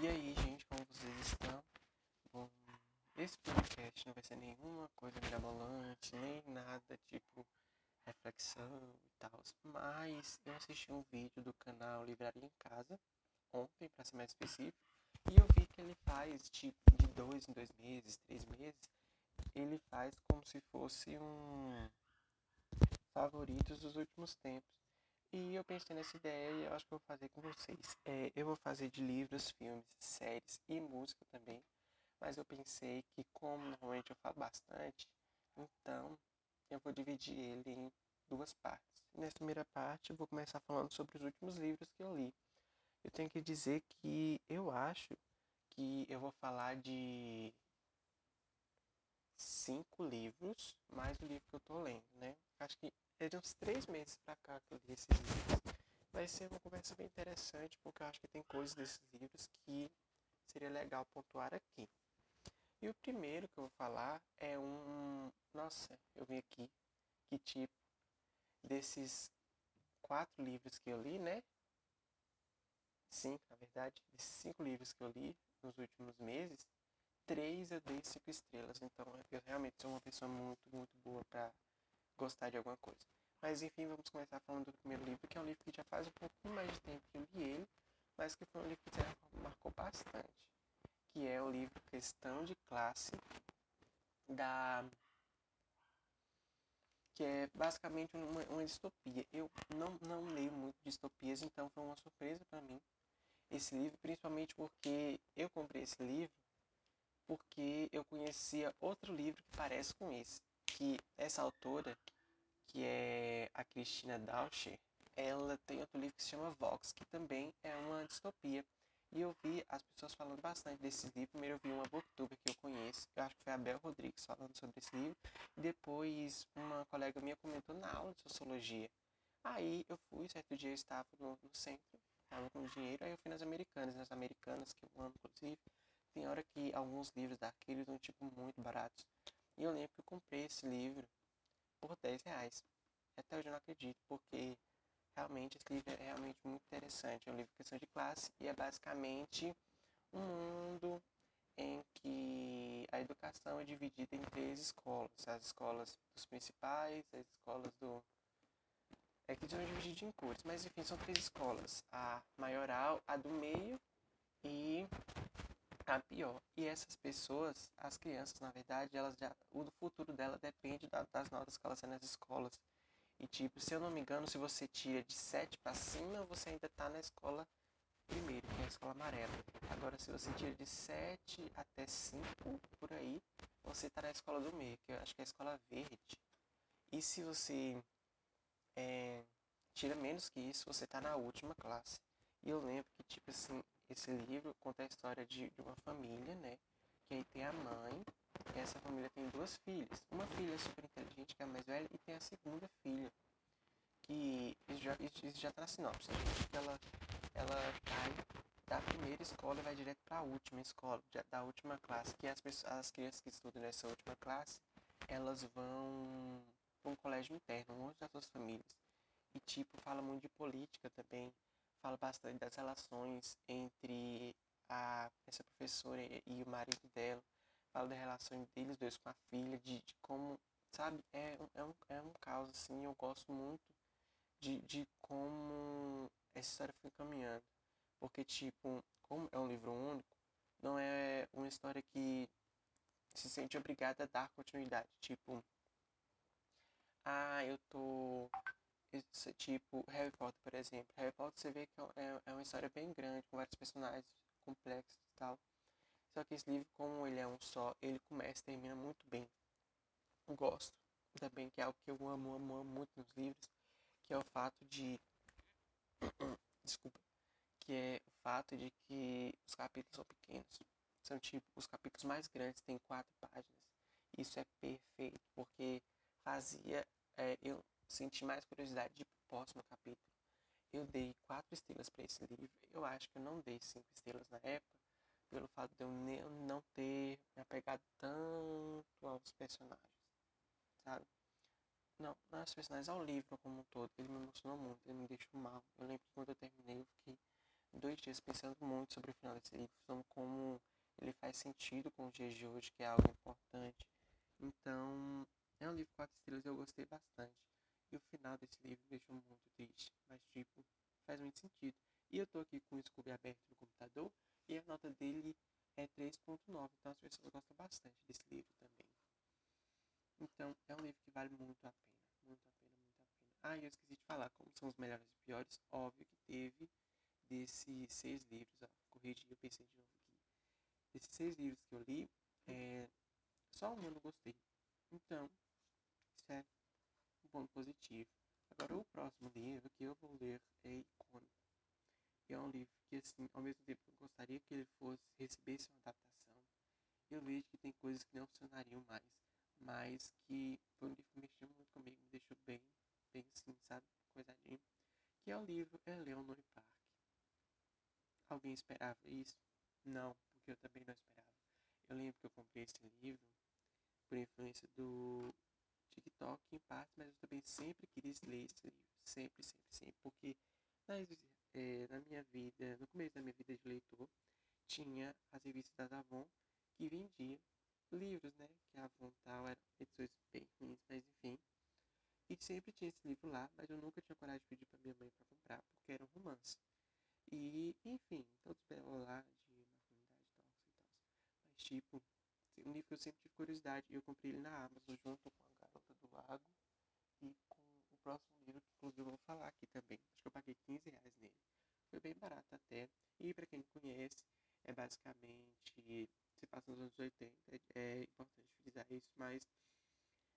E aí, gente, como vocês estão? Bom, esse podcast não vai ser nenhuma coisa mirabolante, nem nada tipo reflexão e tal. Mas eu assisti um vídeo do canal Livraria em Casa, ontem, para ser mais específico, e eu vi que ele faz tipo de dois em dois meses, três meses, ele faz como se fosse um favoritos dos últimos tempos. E eu pensei nessa ideia e eu acho que vou fazer com vocês. É, eu vou fazer de livros, filmes, séries e música também. Mas eu pensei que como normalmente eu falo bastante, então eu vou dividir ele em duas partes. Nessa primeira parte eu vou começar falando sobre os últimos livros que eu li. Eu tenho que dizer que eu acho que eu vou falar de cinco livros, mais o livro que eu tô lendo, né? Acho que é de uns três meses pra cá que eu li esses livros. Vai ser uma conversa bem interessante, porque eu acho que tem coisas desses livros que seria legal pontuar aqui. E o primeiro que eu vou falar é um. Nossa, eu vi aqui que tipo desses quatro livros que eu li, né? Cinco, na verdade, desses cinco livros que eu li nos últimos meses, três eu dei cinco estrelas. Então eu realmente sou uma pessoa muito, muito boa para gostar de alguma coisa. Mas enfim, vamos começar falando do primeiro livro, que é um livro que já faz um pouquinho mais de tempo que eu li ele, mas que foi um livro que marcou bastante. Que é o livro Questão de Classe, da. que é basicamente uma, uma distopia. Eu não, não leio muito distopias, então foi uma surpresa para mim esse livro, principalmente porque eu comprei esse livro porque eu conhecia outro livro que parece com esse que essa autora, que é a Cristina Dauscher, ela tem outro livro que se chama Vox, que também é uma distopia. E eu vi as pessoas falando bastante desses livros. Primeiro eu vi uma booktuber que eu conheço, eu acho que foi a Bel Rodrigues falando sobre esse livro. Depois uma colega minha comentou na aula de sociologia. Aí eu fui, certo dia eu estava no, no centro, estava com dinheiro, aí eu fui nas americanas, nas americanas, que eu amo inclusive. Tem hora que alguns livros daqueles são tipo muito baratos. E eu lembro que eu comprei esse livro por 10 reais. Até hoje eu não acredito, porque realmente esse livro é realmente muito interessante. É um livro de questão de classe e é basicamente um mundo em que a educação é dividida em três escolas. As escolas dos principais, as escolas do... É que são divididas em cores, mas enfim, são três escolas. A maioral, a do meio e a pior. E essas pessoas, as crianças, na verdade, elas já, o futuro dela depende da, das notas que elas têm nas escolas. E tipo, se eu não me engano, se você tira de 7 para cima, você ainda tá na escola primeiro, que é a escola amarela. Agora, se você tira de 7 até 5, por aí, você tá na escola do meio, que eu acho que é a escola verde. E se você é, tira menos que isso, você tá na última classe. E eu lembro que, tipo assim, esse livro conta a história de, de uma família, né? Que aí tem a mãe, e essa família tem duas filhas. Uma filha super inteligente, que é a mais velha, e tem a segunda filha, que isso já, isso já tá na sinopse, né? que ela, ela cai da primeira escola e vai direto para a última escola, da última classe, que as, pessoas, as crianças que estudam nessa última classe, elas vão para um colégio interno, longe das suas famílias. E, tipo, fala muito de política também, fala bastante das relações entre a, essa professora e o marido dela. Fala da relação deles dois com a filha, de, de como, sabe, é, é, um, é um caos, assim, eu gosto muito de, de como essa história foi caminhando. Porque, tipo, como é um livro único, não é uma história que se sente obrigada a dar continuidade. Tipo, ah, eu tô esse, tipo Harry Potter, por exemplo. Harry Potter você vê que é, é, é uma história bem grande, com vários personagens complexos e tal. Só que esse livro, como ele é um só, ele começa e termina muito bem. Gosto também, que é algo que eu amo, amo, amo muito nos livros, que é o fato de. Desculpa. Que é o fato de que os capítulos são pequenos. São tipo, os capítulos mais grandes têm quatro páginas. Isso é perfeito, porque fazia é, eu senti mais curiosidade de próximo capítulo. Eu dei quatro estrelas para esse livro. Eu acho que eu não dei cinco estrelas na época, pelo fato de eu não ter me apegado tanto aos personagens, sabe? Não, não aos personagens, ao livro como um todo. Ele me emocionou muito, ele me deixou mal. Eu lembro que quando eu terminei, eu fiquei dois dias pensando muito sobre o final desse livro, sobre como ele faz sentido com os dias de hoje, que é algo importante. Então, é um livro quatro estrelas eu gostei bastante. E o final desse livro me deixou muito triste, mas tipo, faz muito sentido. E eu tô aqui com o Scooby aberto no computador e a nota dele é 3.9, então as pessoas gostam bastante desse livro também. Então, é um livro que vale muito a pena, muito a pena, muito a pena. Ah, e eu esqueci de falar, como são os melhores e piores, óbvio que teve desses seis livros, ó, corrigi, eu pensei de novo aqui. Desses seis livros que eu li, é, só um eu não gostei. Então, é um ponto positivo. Agora, o próximo livro que eu vou ler é Icônico. É um livro que, assim, ao mesmo tempo que eu gostaria que ele fosse, recebesse uma adaptação, eu vejo que tem coisas que não funcionariam mais, mas que foi um livro que mexeu muito comigo, me deixou bem, bem assim, sabe, coisadinho, que é o livro Eleanor Park. Alguém esperava isso? Não, porque eu também não esperava. Eu lembro que eu comprei esse livro por influência do TikTok em parte, mas eu também sempre quis ler esse livro. Sempre, sempre, sempre. Porque na, é, na minha vida, no começo da minha vida de leitor, tinha as revistas da Avon que vendia livros, né? Que a Avon tal eram edições bem ruins, mas enfim. E sempre tinha esse livro lá, mas eu nunca tinha coragem de pedir para minha mãe para comprar, porque era um romance. E, enfim, todos belos lá de masculinidade tóxica e tal. Mas, tipo, um livro que eu sempre tive curiosidade. E eu comprei ele na Amazon junto com A E com o próximo livro, que inclusive eu vou falar aqui também. Acho que eu paguei 15 reais nele. Foi bem barato até. E para quem não conhece, é basicamente. Se passa nos anos 80, é importante frisar isso, mas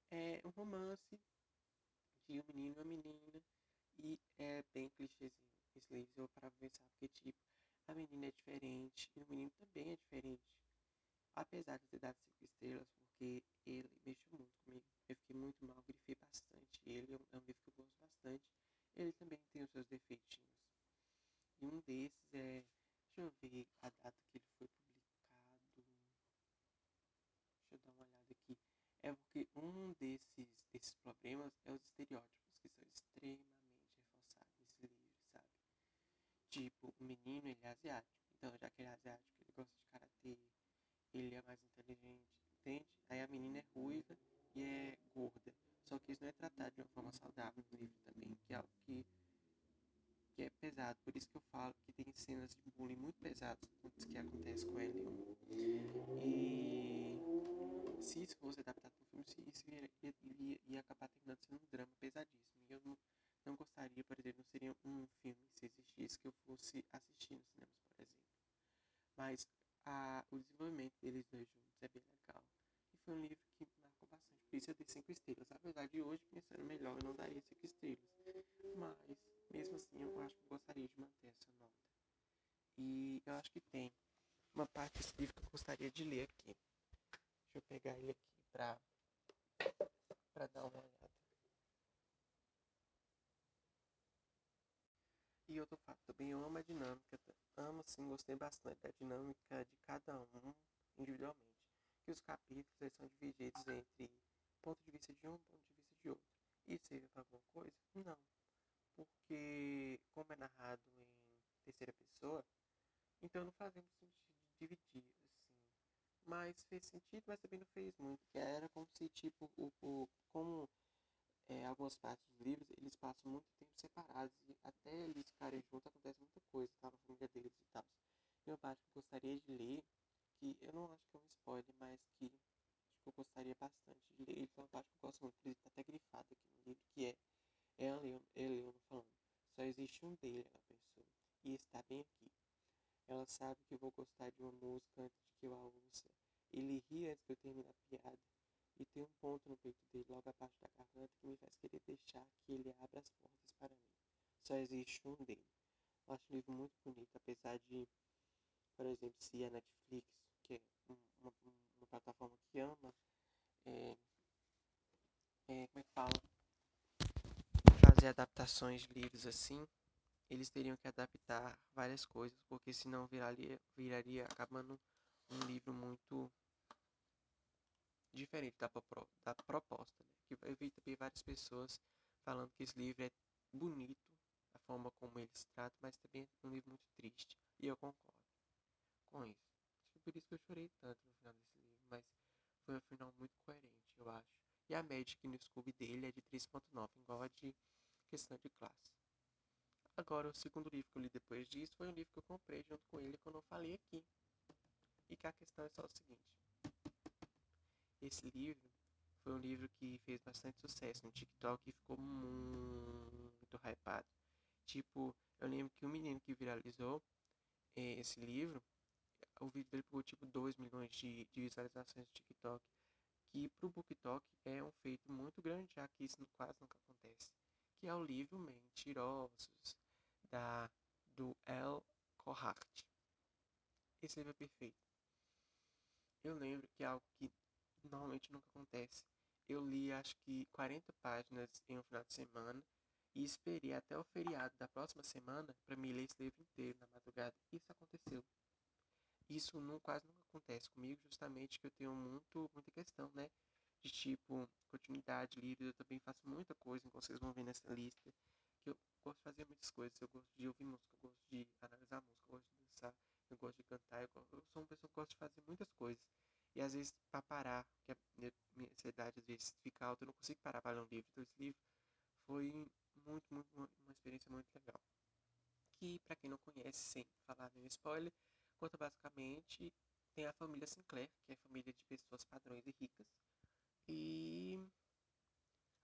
é um romance de um menino e uma menina. E é bem clichêzinho livro. Eu pra pensar, porque, tipo, a menina é diferente e o menino também é diferente apesar de ter dado cinco estrelas, porque ele mexeu muito comigo. Eu fiquei muito mal, grifei bastante. Ele é um, é um livro que eu gosto bastante. Ele também tem os seus defeitinhos. E um desses é. Deixa eu ver a data que ele foi publicado. Deixa eu dar uma olhada aqui. É porque um desses, desses problemas é os estereótipos, que são extremamente reforçados nesse livro, sabe? Tipo, o menino, ele é asiático. Então, já que ele é asiático, ele gosta de karatê, ele é mais inteligente, Aí a menina é ruiva e é gorda. Só que isso não é tratado de uma forma saudável no livro também, que é algo que, que é pesado. Por isso que eu falo que tem cenas de bullying muito pesadas que acontece com ele. E se isso fosse adaptado para um filme, isso ia, ia, ia, ia acabar terminando sendo um drama pesadíssimo. E eu não, não gostaria, por exemplo, não seria um filme, se existisse, que eu fosse assistir nos cinemas, por exemplo. Mas a, o desenvolvimento deles dois juntos é bem legal. Foi um livro que marcou bastante. Por isso eu dei cinco estrelas. Na verdade, hoje, pensando melhor, eu não daria cinco estrelas. Mas, mesmo assim, eu acho que gostaria de manter essa nota. E eu acho que tem uma parte desse livro que eu gostaria de ler aqui. Deixa eu pegar ele aqui pra, pra dar uma olhada. E outro fato também, eu amo a dinâmica, amo sim, gostei bastante da dinâmica de cada um individualmente. Que os capítulos são divididos entre ponto de vista de um ponto de vista de outro. Isso serve para alguma coisa? Não. Porque, como é narrado em terceira pessoa, então não fazemos sentido dividir, assim. Mas fez sentido, mas também não fez muito. Que era como se, tipo, o, o como é, algumas partes dos livros, eles passam muito tempo separados e até eles ficarem juntos acontece muita coisa, tá? Na família deles e tal. Uma parte que eu gostaria de ler, que eu não acho que é um spoiler, mas que que eu gostaria bastante de ler. Ele é uma parte que eu gosto muito, ele tá até grifado aqui no livro, que é ela Eleanor falando. Só existe um dele, ela pensou, e está bem aqui. Ela sabe que eu vou gostar de uma música antes de que eu a ouça. Ele ri antes de eu terminar a piada e tem um ponto no peito dele, logo abaixo da garganta, que me faz querer deixar que ele abra as portas para mim. Só existe um dele. Eu acho um livro muito bonito, apesar de, por exemplo, se a Netflix, que é uma, plataforma que ama, é, é, como é que fala? Fazer adaptações livros assim, eles teriam que adaptar várias coisas, porque senão viraria, viraria acabando um livro muito diferente da, da proposta, né? Eu vi também várias pessoas falando que esse livro é bonito, a forma como ele se trata, mas também é um livro muito triste. E eu concordo com isso. Por isso que eu chorei tanto no final desse livro, mas foi um final muito coerente, eu acho. E a média no Scooby dele é de 3.9, igual a de questão de classe. Agora, o segundo livro que eu li depois disso foi um livro que eu comprei junto com ele, que eu não falei aqui. E que a questão é só o seguinte. Esse livro foi um livro que fez bastante sucesso no TikTok e ficou muito hypado. Tipo, eu lembro que o um menino que viralizou eh, esse livro, o vídeo dele pegou tipo 2 milhões de, de visualizações no TikTok. Que pro BookTok é um feito muito grande, já que isso quase nunca acontece. Que é o livro Mentirosos, da, do El Kohart. Esse livro é perfeito. Eu lembro que é algo que normalmente nunca acontece. Eu li acho que 40 páginas em um final de semana e esperei até o feriado da próxima semana para me ler esse livro inteiro na madrugada. Isso aconteceu. Isso não, quase nunca acontece comigo, justamente que eu tenho muito, muita questão, né? De tipo, continuidade, livros. Eu também faço muita coisa, como vocês vão ver nessa lista. Que eu gosto de fazer muitas coisas. Eu gosto de ouvir música, eu gosto de analisar música, eu gosto de dançar, eu gosto de cantar. Eu, eu sou uma pessoa que gosta de fazer muitas coisas. E às vezes, para parar, que a minha, ansiedade às vezes fica alta, eu não consigo parar para ler um livro. Então, esse livro foi muito, muito, uma experiência muito legal. Que, para quem não conhece, sem falar nenhum spoiler, conta basicamente tem a família Sinclair, que é família de pessoas padrões e ricas, e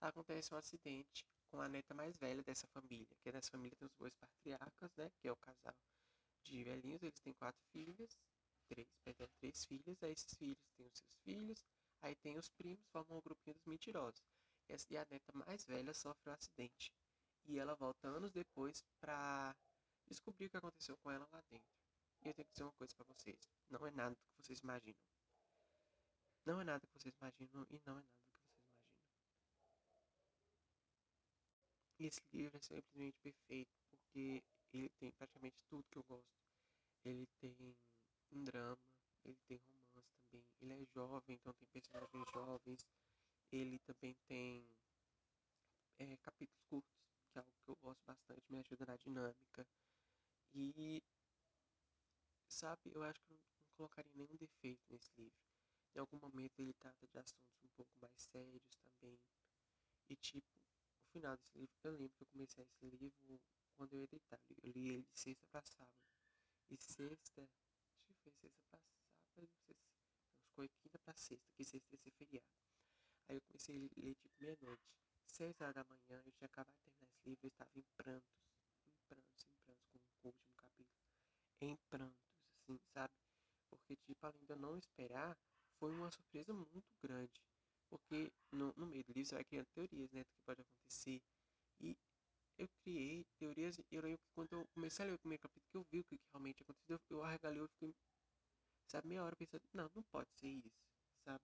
acontece um acidente com a neta mais velha dessa família, que nessa família tem os dois patriarcas, né, que é o casal de velhinhos, eles têm quatro filhas, três, perdão, três filhas, aí esses filhos têm os seus filhos, aí tem os primos, formam um grupinho dos mentirosos. E a neta mais velha sofre um acidente. E ela volta anos depois pra descobrir o que aconteceu com ela lá dentro. E eu tenho que dizer uma coisa para vocês. Não é nada do que vocês imaginam. Não é nada que vocês imaginam e não é nada do que vocês imaginam. E esse livro é simplesmente perfeito porque ele tem praticamente tudo que eu gosto. Ele tem um drama, ele tem romance também. Ele é jovem, então tem personagens jovens. Ele também tem é, capítulos curtos, que é algo que eu gosto bastante, me ajuda na dinâmica. E, sabe, eu acho que eu não colocaria nenhum defeito nesse livro. Em algum momento ele trata de assuntos um pouco mais sérios também. E, tipo, o final desse livro, eu lembro que eu comecei esse livro quando eu ia deitar. Eu li ele de sexta para sábado. E sexta, acho que foi sexta para sábado, sexta, não, ficou quinta para sexta, que sexta ia ser feriado. Aí eu comecei a ler tipo meia-noite. Seis horas da manhã, eu tinha acabado de terminar esse livro, eu estava em prantos, em prantos, em prantos com o último capítulo. Em prantos, assim, sabe? Porque, tipo, além de eu não esperar, foi uma surpresa muito grande. Porque no, no meio do livro você vai criando teorias, né, do que pode acontecer. E eu criei teorias, eu lembro que quando eu comecei a ler o primeiro capítulo, que eu vi o que realmente aconteceu, eu arregalei, eu fiquei, sabe, meia hora pensando, não, não pode ser isso, sabe?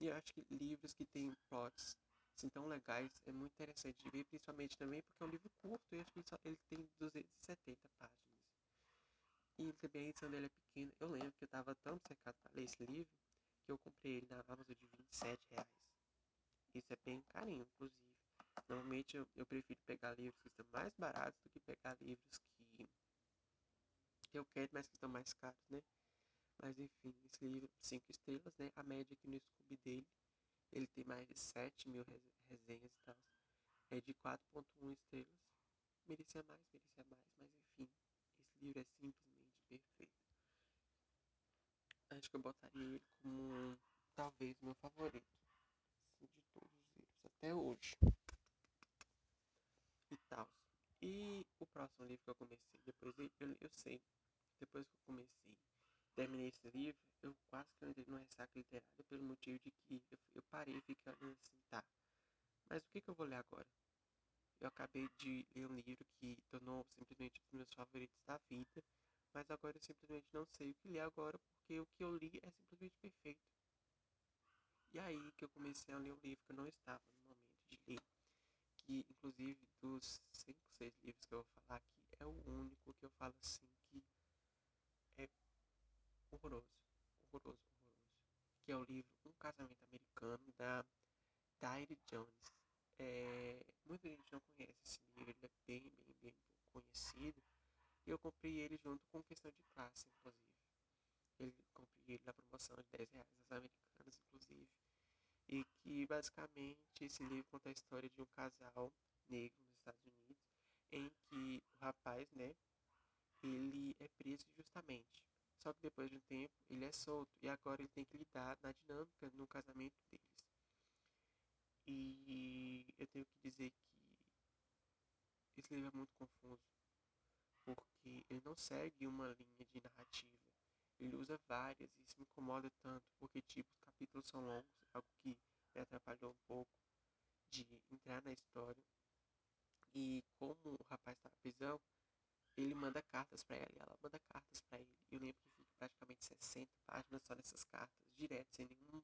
E eu acho que livros que têm plots assim, tão legais é muito interessante de ver, principalmente também porque é um livro curto e acho que ele, só, ele tem 270 páginas. E também a edição dele é pequena. Eu lembro que eu estava tão cercado para ler esse livro que eu comprei ele na Amazon de 27 reais. Isso é bem carinho, inclusive. Normalmente eu, eu prefiro pegar livros que estão mais baratos do que pegar livros que, que eu quero, mas que estão mais caros, né? Mas enfim, esse livro, 5 estrelas, né? A média aqui no Scooby dele, ele tem mais de 7 mil resenhas e tal. É de 4.1 estrelas. Merecia mais, merecia mais, mas enfim, esse livro é simplesmente perfeito. Acho que eu botaria ele como talvez meu favorito assim, de todos os livros até hoje. E tal. E o próximo livro que eu comecei, depois eu, eu, sei, depois que eu comecei terminei esse livro, eu quase que entrei numa ressaca literária pelo motivo de que eu, eu parei e fiquei olhando assim, tá. Mas o que, que eu vou ler agora? Eu acabei de ler um livro que tornou simplesmente um dos meus favoritos da vida, mas agora eu simplesmente não sei o que ler agora, porque o que eu li é simplesmente perfeito. E aí que eu comecei a ler um livro que eu não estava no momento de ler, que inclusive dos 5, 6 livros que eu vou falar aqui, é o único que eu falo assim que é horroroso, horroroso, horroroso. Que é o livro Um Casamento Americano, da Diary Jones. É, muita gente não conhece esse livro, ele é bem, bem, bem conhecido. E eu comprei ele junto com questão de classe, inclusive. Ele comprei ele na promoção de 10 reais das americanas, inclusive. E que basicamente esse livro conta a história de um casal negro nos Estados Unidos, em que o rapaz, né, ele é preso injustamente. Só que depois de um tempo ele é solto e agora ele tem que lidar na dinâmica no casamento deles. E eu tenho que dizer que esse livro é muito confuso, porque ele não segue uma linha de narrativa. Ele usa várias e isso me incomoda tanto, porque tipo, os capítulos são longos, algo que me atrapalhou um pouco de entrar na história. E como o rapaz está na prisão, ele manda cartas para ela e ela manda cartas para ele. Eu lembro que fica praticamente 60 páginas só nessas cartas, direto, sem nenhum,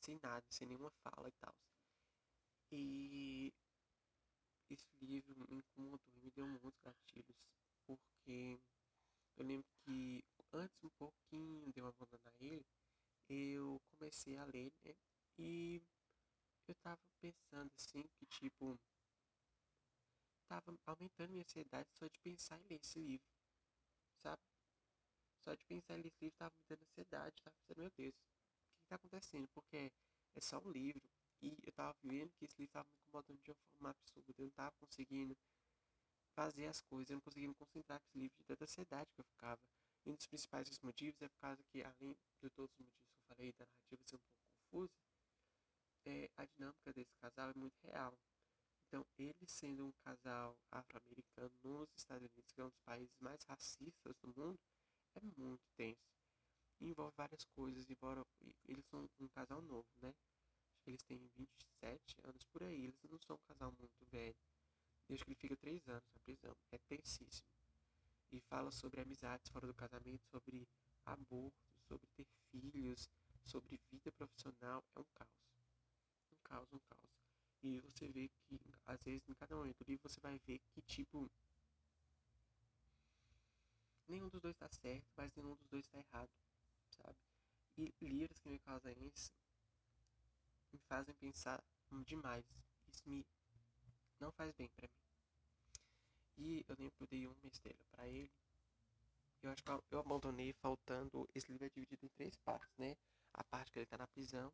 sem nada, sem nenhuma fala e tal. E esse livro me incomodou e me deu muitos gatilhos, porque eu lembro que antes um pouquinho de eu abandonar ele, eu comecei a ler, né? E eu tava pensando assim que tipo tava aumentando minha ansiedade só de pensar em ler esse livro, sabe? Só de pensar em ler esse livro tava me dando ansiedade, tava pensando, meu Deus, o que tá acontecendo? Porque é só um livro e eu tava vendo que esse livro tava me incomodando de uma forma absurda, eu não tava conseguindo fazer as coisas, eu não conseguia me concentrar com esse livro de tanta ansiedade que eu ficava. E um dos principais motivos é por causa que, além de todos os motivos que eu falei, da narrativa ser um pouco confusa, é, a dinâmica desse casal é muito real. Então, ele sendo um casal afro-americano nos Estados Unidos, que é um dos países mais racistas do mundo, é muito tenso. Envolve várias coisas, embora eles são um casal novo, né? Eles têm 27 anos por aí, eles não são um casal muito velho. E acho que ele fica 3 anos na prisão. É tensíssimo. E fala sobre amizades fora do casamento, sobre aborto, sobre ter filhos, sobre vida profissional. É um caos. Um caos, um caos. E você vê que, às vezes, em cada momento do livro, você vai ver que, tipo, nenhum dos dois está certo, mas nenhum dos dois está errado, sabe? E livros que me causam isso me fazem pensar demais. Isso me não faz bem para mim. E eu lembro que eu dei uma estrela para ele. Eu acho que eu abandonei faltando. Esse livro é dividido em três partes, né? A parte que ele tá na prisão,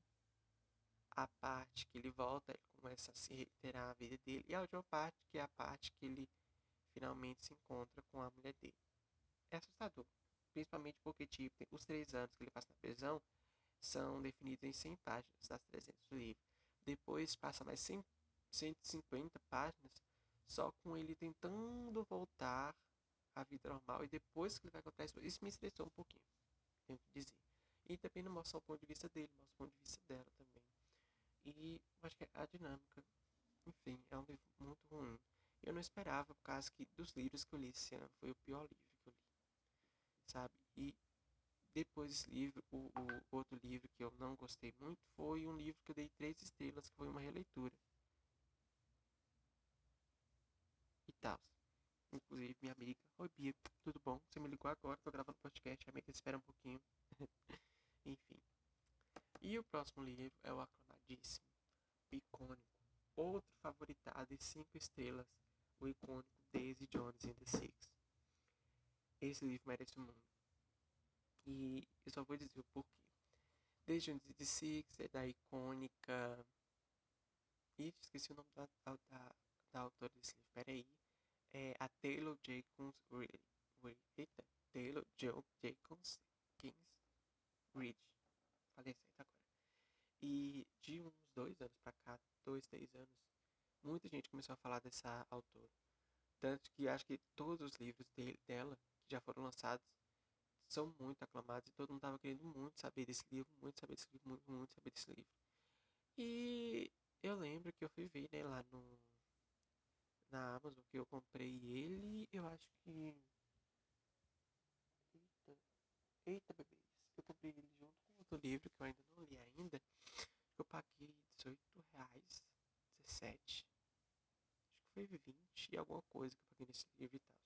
a parte que ele volta, ele começa a se reiterar a vida dele, e a última parte, que é a parte que ele finalmente se encontra com a mulher dele. É assustador, principalmente porque, tipo, os três anos que ele passa na prisão são definidos em 100 páginas das 300 do livro. Depois passa mais 100, 150 páginas só com ele tentando voltar à vida normal e depois que ele vai contar isso, isso me estressou um pouquinho, tenho que dizer. E também não mostra o ponto de vista dele, mostra o ponto de vista dela também. E acho que a dinâmica, enfim, é um livro muito ruim. Eu não esperava, por causa que dos livros que eu li esse ano, foi o pior livro que eu li, sabe? E depois desse livro, o, o outro livro que eu não gostei muito foi um livro que eu dei três estrelas, que foi uma releitura. E tal. Inclusive, minha amiga, oi Bia, tudo bom? Você me ligou agora, tô gravando podcast, amiga, espera um pouquinho. Enfim. E o próximo livro é o aclamadíssimo, o icônico, outro favoritado e cinco estrelas, o icônico Daisy Jones in the Six. Esse livro merece o mundo. E eu só vou dizer o porquê. Jones in the Six é da icônica. Ih, esqueci o nome da, da, da autora desse livro, peraí. É a Taylor Reed. Eita, Taylor Jacobs Kings Reed. Falei certo agora. E de uns dois anos pra cá, dois, três anos, muita gente começou a falar dessa autora. Tanto que acho que todos os livros dele, dela, que já foram lançados, são muito aclamados e todo mundo tava querendo muito saber desse livro, muito saber desse livro, muito, muito saber desse livro. E eu lembro que eu fui ver, né, lá no na Amazon que eu comprei ele, eu acho que Eita, eita bebês. Eu comprei ele junto com outro livro que eu ainda não li ainda. Eu paguei 18 reais, 17. Acho que foi 20 e alguma coisa que eu paguei nesse livro e tal.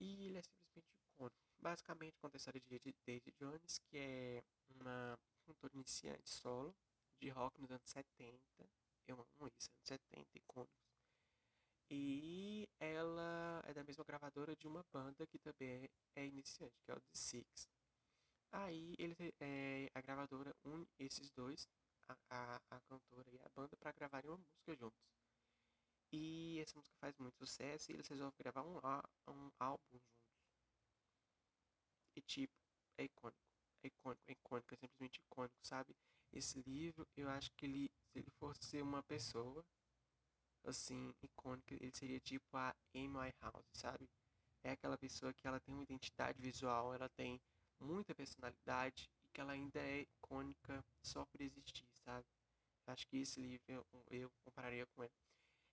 E ele é simplesmente icônico. Basicamente conta a história de Daisy Jones, que é uma cantora iniciante solo de rock nos anos 70. Eu amo isso, anos 70, icônicos. E ela é da mesma gravadora de uma banda que também é iniciante, que é o The Six. Aí ele, é, a gravadora une esses dois, a, a, a cantora e a banda, para gravarem uma música juntos. E essa música faz muito sucesso e eles resolvem gravar um, um álbum juntos. E tipo, é icônico. É icônico, é icônico, é simplesmente icônico, sabe? Esse livro, eu acho que ele, se ele fosse uma pessoa, assim, icônica, ele seria tipo a Amy House, sabe? É aquela pessoa que ela tem uma identidade visual, ela tem muita personalidade e que ela ainda é icônica só por existir, sabe? Acho que esse livro eu, eu compararia com ele.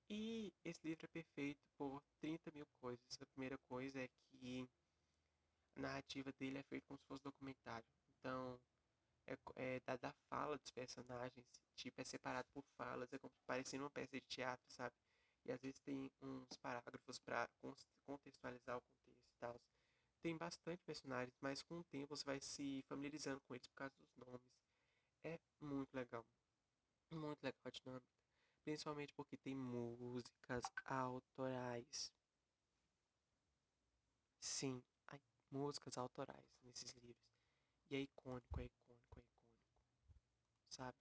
E esse livro é perfeito por 30 mil coisas. A primeira coisa é que a narrativa dele é feita como se fosse documentário. Então, é, é da, da fala dos personagens, tipo, é separado por falas, é como parecendo uma peça de teatro, sabe? E às vezes tem uns parágrafos para contextualizar o contexto e tal. Tem bastante personagens, mas com o tempo você vai se familiarizando com eles por causa dos nomes. É muito legal. Muito legal a dinâmica. Principalmente porque tem músicas autorais. Sim, músicas autorais nesses livros. E é icônico, é icônico. Sabe?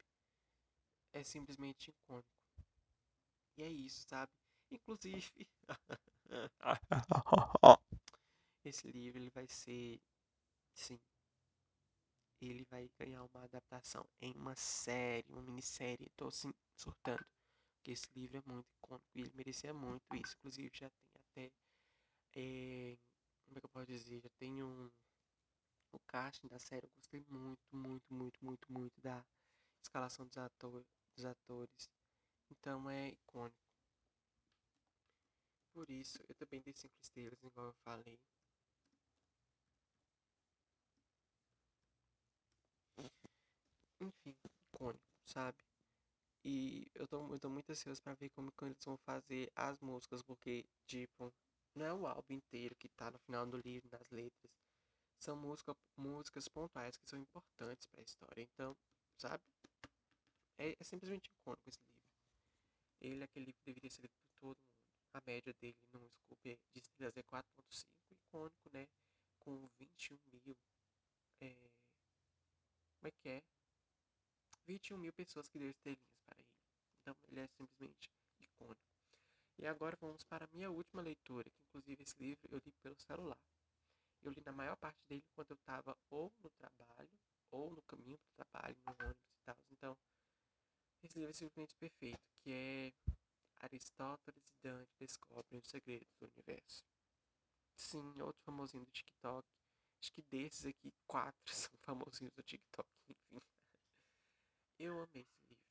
É simplesmente icônico. E é isso, sabe? Inclusive, esse livro ele vai ser, sim, ele vai ganhar uma adaptação em uma série, uma minissérie. Tô assim surtando, porque esse livro é muito icônico e ele merecia muito isso. Inclusive já tem até, é, como é que eu posso dizer, já tem um o casting da série. Eu gostei muito, muito, muito, muito, muito da escalação dos, ator, dos atores. Então é icônico. Por isso, eu também dei 5 estrelas, igual eu falei. Enfim, icônico, sabe? E eu tô, eu tô muito ansioso pra ver como que eles vão fazer as músicas, porque, tipo, não é o álbum inteiro que tá no final do livro, nas letras. São música, músicas pontuais que são importantes para a história. Então, sabe? É, é simplesmente icônico esse livro. Ele, aquele livro, deveria ser lido por todo mundo. A média dele no Scooby de estrelas é 4.5, icônico, né? Com 21 mil. É... Como é que é? 21 mil pessoas que deu estrelinhas para ele. Então, ele é simplesmente icônico. E agora vamos para a minha última leitura, que inclusive esse livro eu li pelo celular. Eu li na maior parte dele quando eu estava ou no trabalho, ou no caminho para o trabalho, no ônibus e tal. Então, esse livro é simplesmente perfeito, que é Aristóteles e Dante descobrem os segredos do universo. Sim, outro famosinho do TikTok. Acho que desses aqui, quatro são famosinhos do TikTok, enfim. Eu amei esse livro.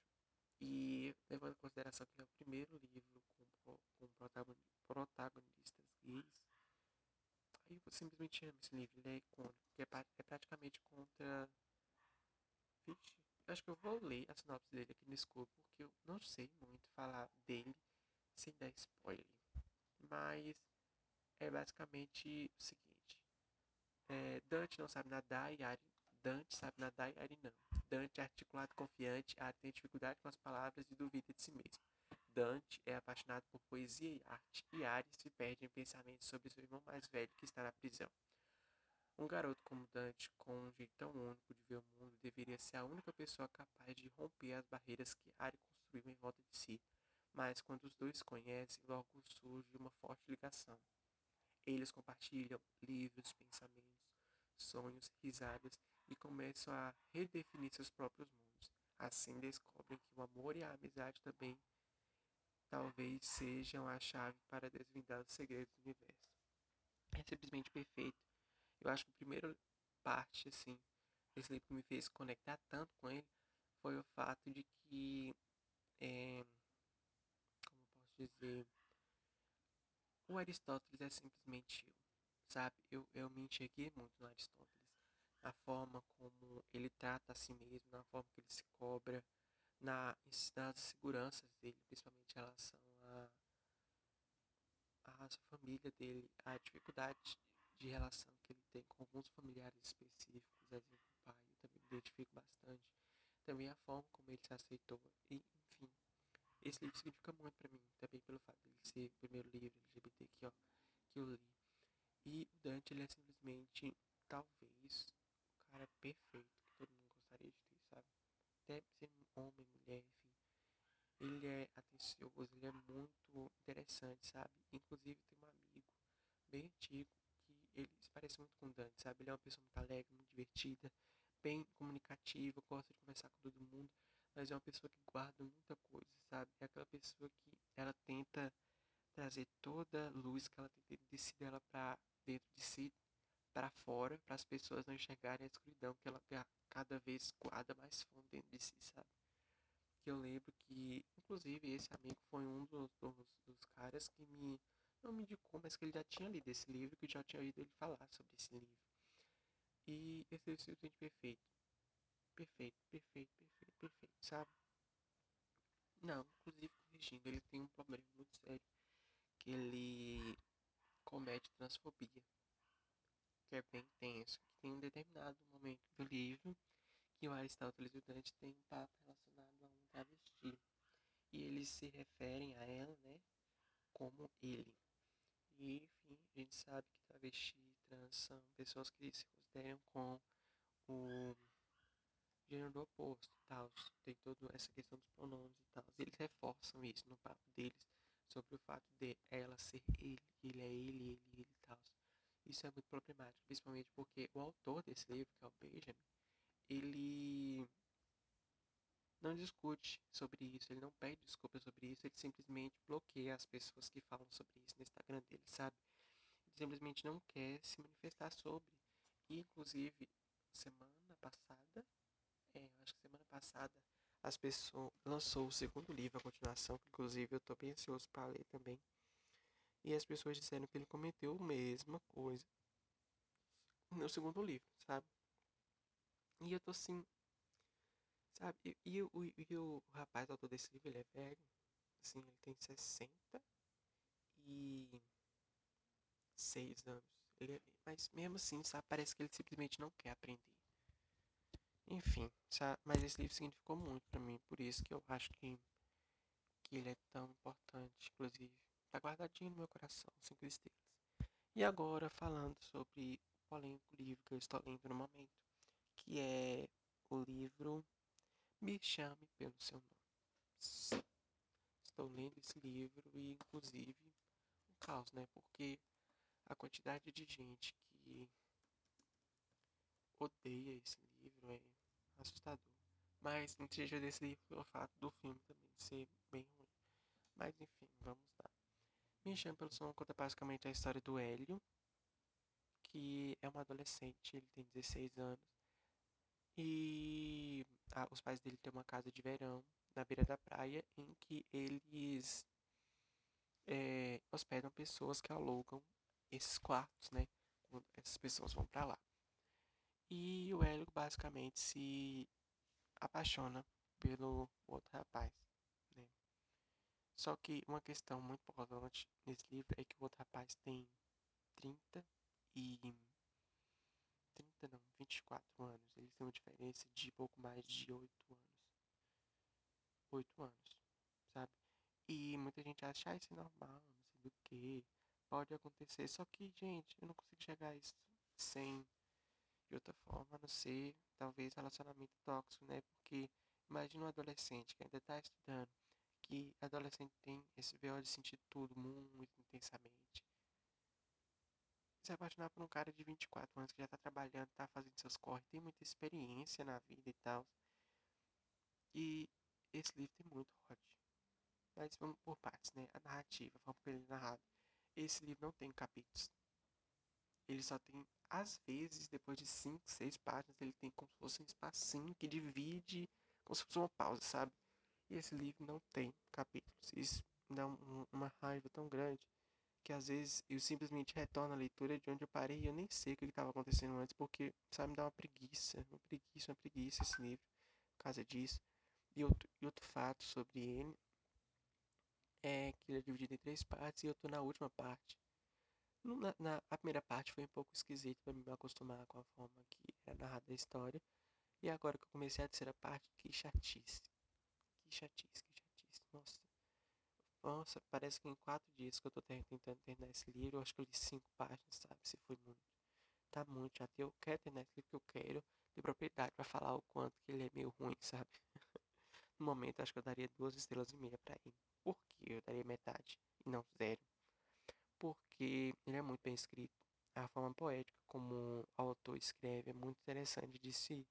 E levando em consideração que é o primeiro livro com, com protagonistas gays, aí eu simplesmente amo esse livro. Ele é icônico, que é, é praticamente contra. Vixe, acho que eu vou ler a sinopse dele aqui no escuro, porque eu não sei muito falar dele sem dar spoiler. Mas é basicamente o seguinte: é, Dante não sabe nadar e Ari. Dante sabe nadar e Ari não. Dante é articulado confiante, Ari tem dificuldade com as palavras e duvida de si mesmo. Dante é apaixonado por poesia e arte, e Ari se perde em pensamentos sobre seu irmão mais velho que está na prisão. Um garoto como Dante, com um jeito tão único de ver o mundo, deveria ser a única pessoa capaz de romper as barreiras que Ari construiu em volta de si. Mas quando os dois se conhecem, logo surge uma forte ligação. Eles compartilham livros, pensamentos, sonhos, risadas e começam a redefinir seus próprios mundos. Assim descobrem que o amor e a amizade também talvez sejam a chave para desvendar os segredos do universo. É simplesmente perfeito eu acho que a primeira parte, assim, desse livro que me fez conectar tanto com ele foi o fato de que, é, como posso dizer, o Aristóteles é simplesmente eu, sabe? Eu, eu me enxerguei muito no Aristóteles, na forma como ele trata a si mesmo, na forma que ele se cobra, na, nas seguranças dele, principalmente em relação a a família dele, a dificuldade de relação que ele tem com alguns familiares específicos, exemplo, o pai, eu também me identifico bastante. Também a forma como ele se aceitou, e, enfim, esse livro significa muito para mim, também pelo fato de ele ser o primeiro livro LGBT que, ó, que eu li. E o Dante, ele é simplesmente, talvez, o cara perfeito que todo mundo gostaria de ter, sabe? Até ser homem, mulher, enfim. Ele é atencioso, ele é muito interessante, sabe? Inclusive, tem um amigo bem antigo ele se parece muito com o Dante, sabe? Ele é uma pessoa muito alegre, muito divertida, bem comunicativa, gosta de conversar com todo mundo, mas é uma pessoa que guarda muita coisa, sabe? É aquela pessoa que ela tenta trazer toda a luz que ela tem dentro de si dela para dentro de si para fora, para as pessoas não enxergarem a escuridão que ela cada vez guarda mais fundo dentro de si, sabe? Que eu lembro que, inclusive, esse amigo foi um dos, dos, dos caras que me não me indicou, mas que ele já tinha lido esse livro, que eu já tinha ouvido ele falar sobre esse livro. E esse é simplesmente perfeito. Perfeito, perfeito, perfeito, perfeito, sabe? Não, inclusive corrigindo, ele tem um problema muito sério. Que ele comete transfobia. Que é bem tenso. Que tem um determinado momento do livro que o Aristóteles e o Dante têm um papo relacionado a um travesti. E eles se referem a ela, né? Como ele. E, enfim, a gente sabe que travesti, trans são pessoas que se consideram com o gênero oposto e tal. Tem toda essa questão dos pronomes e tal. Eles reforçam isso no papo deles sobre o fato de ela ser ele, ele é ele, ele, ele e tal. Isso é muito problemático, principalmente porque o autor desse livro, que é o Benjamin, ele não discute sobre isso, ele não pede desculpa sobre isso, ele simplesmente bloqueia as pessoas que falam sobre isso no Instagram dele, sabe? Ele simplesmente não quer se manifestar sobre. E, inclusive, semana passada, é, acho que semana passada, as pessoas lançou o segundo livro, a continuação, que inclusive eu tô bem ansioso para ler também. E as pessoas disseram que ele cometeu a mesma coisa no segundo livro, sabe? E eu tô assim, sabe? E, e, e, e o rapaz, autor desse livro, ele é velho, assim, ele tem 60 e 6 anos. Ele é, mas mesmo assim, sabe? Parece que ele simplesmente não quer aprender. Enfim, sabe? Mas esse livro significou muito para mim, por isso que eu acho que, que ele é tão importante, inclusive. Tá guardadinho no meu coração, cinco estrelas. E agora, falando sobre o polêmico livro que eu estou lendo no momento, que é o livro Me Chame Pelo Seu Nome. Estou lendo esse livro e, inclusive, um caos, né? Porque a quantidade de gente que odeia esse livro é assustador. Mas não seja desse livro pelo fato do filme também ser bem ruim. Mas enfim, vamos lá. Me Chame Pelo Seu Nome conta basicamente a história do Hélio, que é um adolescente, ele tem 16 anos. E ah, os pais dele têm uma casa de verão na beira da praia em que eles é, hospedam pessoas que alugam esses quartos, né? Quando essas pessoas vão para lá. E o Hélio basicamente se apaixona pelo outro rapaz, né? Só que uma questão muito importante nesse livro é que o outro rapaz tem 30 e 30 não, 24 anos. Eles têm uma diferença de pouco mais de 8 anos. 8 anos, sabe? E muita gente acha, ah, isso é normal, não sei do que. Pode acontecer. Só que, gente, eu não consigo chegar a isso sem de outra forma, a não ser talvez relacionamento tóxico, né? Porque imagina um adolescente que ainda está estudando, que adolescente tem esse VO de sentir tudo muito intensamente. Se apaixonar por um cara de 24 anos que já está trabalhando, está fazendo seus corres, tem muita experiência na vida e tal. E esse livro tem muito hot. Mas vamos por partes, né? A narrativa, vamos por ele narrado. Esse livro não tem capítulos. Ele só tem, às vezes, depois de 5, 6 páginas, ele tem como se fosse um espacinho que divide, como se fosse uma pausa, sabe? E esse livro não tem capítulos. Isso dá um, uma raiva tão grande que às vezes eu simplesmente retorno à leitura de onde eu parei e eu nem sei o que estava acontecendo antes, porque, sabe, me dá uma preguiça, uma preguiça, uma preguiça esse livro, por causa disso. E outro, e outro fato sobre ele é que ele é dividido em três partes e eu tô na última parte. Na, na a primeira parte foi um pouco esquisito para me acostumar com a forma que era narrada a história. E agora que eu comecei a terceira parte, que chatice. Que chatice, que chatice. Nossa. Nossa, parece que em quatro dias que eu tô tentando terminar esse livro, eu acho que eu li cinco páginas, sabe? Se foi muito. Tá muito chato. Eu quero terminar esse livro que eu quero ter propriedade pra falar o quanto que ele é meio ruim, sabe? No momento, acho que eu daria duas estrelas e meia pra ele. Por que eu daria metade e não zero? Porque ele é muito bem escrito. A forma poética como o autor escreve é muito interessante de se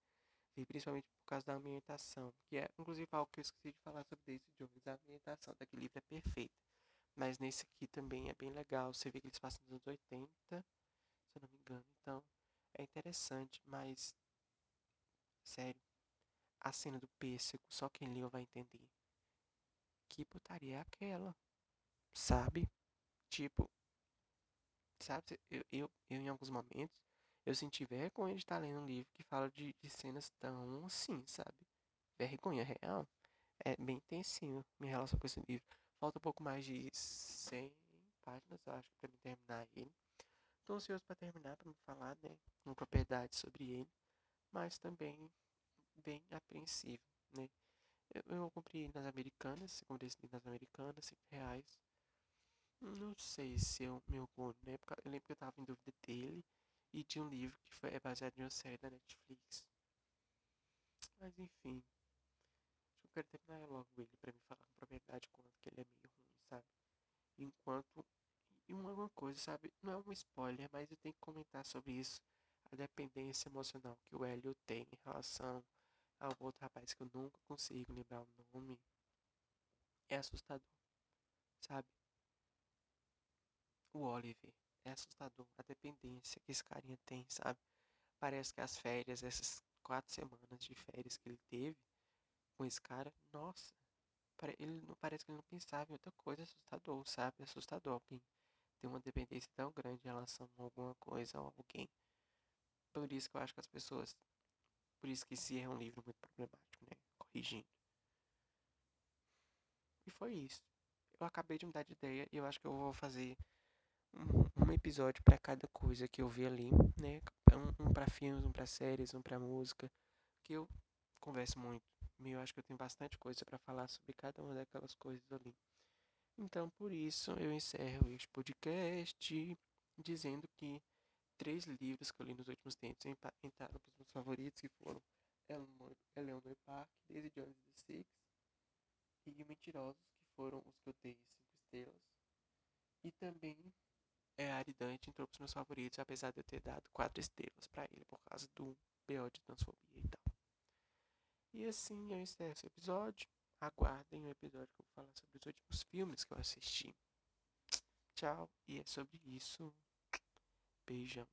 ver, principalmente por causa da ambientação, que é inclusive algo que eu esqueci de falar sobre Daisy Jones. A ambientação daquele livro é perfeita. Mas nesse aqui também é bem legal. Você vê que eles passam nos anos 80, se eu não me engano. Então é interessante, mas sério, a cena do pêssego, só quem leu vai entender. Que putaria é aquela? Sabe? Tipo, sabe? Eu, eu, eu em alguns momentos eu senti vergonha de estar lendo um livro que fala de, de cenas tão assim, sabe? Vergonha real. É bem intensinho minha relação com esse livro. Falta um pouco mais de 100 páginas, eu acho, pra me terminar ele. Tô ansioso pra terminar, pra me falar, né, com propriedade sobre ele, mas também bem apreensivo, né. Eu, eu comprei nas Americanas, eu comprei esse livro nas Americanas, 5 reais. Não sei se é o meu gosto, né, eu lembro que eu tava em dúvida dele e tinha um livro que foi, é baseado em uma série da Netflix. Mas enfim, eu quero terminar logo ele pra me falar com propriedade quanto que ele é meio ruim, sabe? Enquanto. E uma uma coisa, sabe? Não é um spoiler, mas eu tenho que comentar sobre isso. A dependência emocional que o Hélio tem em relação ao outro rapaz que eu nunca consigo lembrar o nome. É assustador, sabe? O Oliver. É assustador a dependência que esse carinha tem, sabe? Parece que as férias, essas quatro semanas de férias que ele teve com esse cara, nossa, ele não parece que ele não pensava em outra coisa, assustador, sabe? Assustador alguém ter uma dependência tão grande em relação a alguma coisa ou alguém. Por isso que eu acho que as pessoas. Por isso que esse é um livro muito problemático, né? Corrigindo. E foi isso. Eu acabei de mudar de ideia e eu acho que eu vou fazer um, episódio pra cada coisa que eu vi ali, né? Um, um pra filmes, um pra séries, um pra música. Que eu converso muito. E eu acho que eu tenho bastante coisa pra falar sobre cada uma daquelas coisas ali. Então, por isso, eu encerro este podcast dizendo que três livros que eu li nos últimos tempos entraram para os meus favoritos, que foram Eleanor, Park, Daisy Jones the Six e Mentirosos, que foram os que eu dei cinco estrelas. E também é Aridante entrou para os meus favoritos, apesar de eu ter dado quatro estrelas para ele por causa do BO de transfobia e tal. E assim eu encerro esse episódio. Aguardem o episódio que eu vou falar sobre os últimos filmes que eu assisti. Tchau, e é sobre isso. Beijão.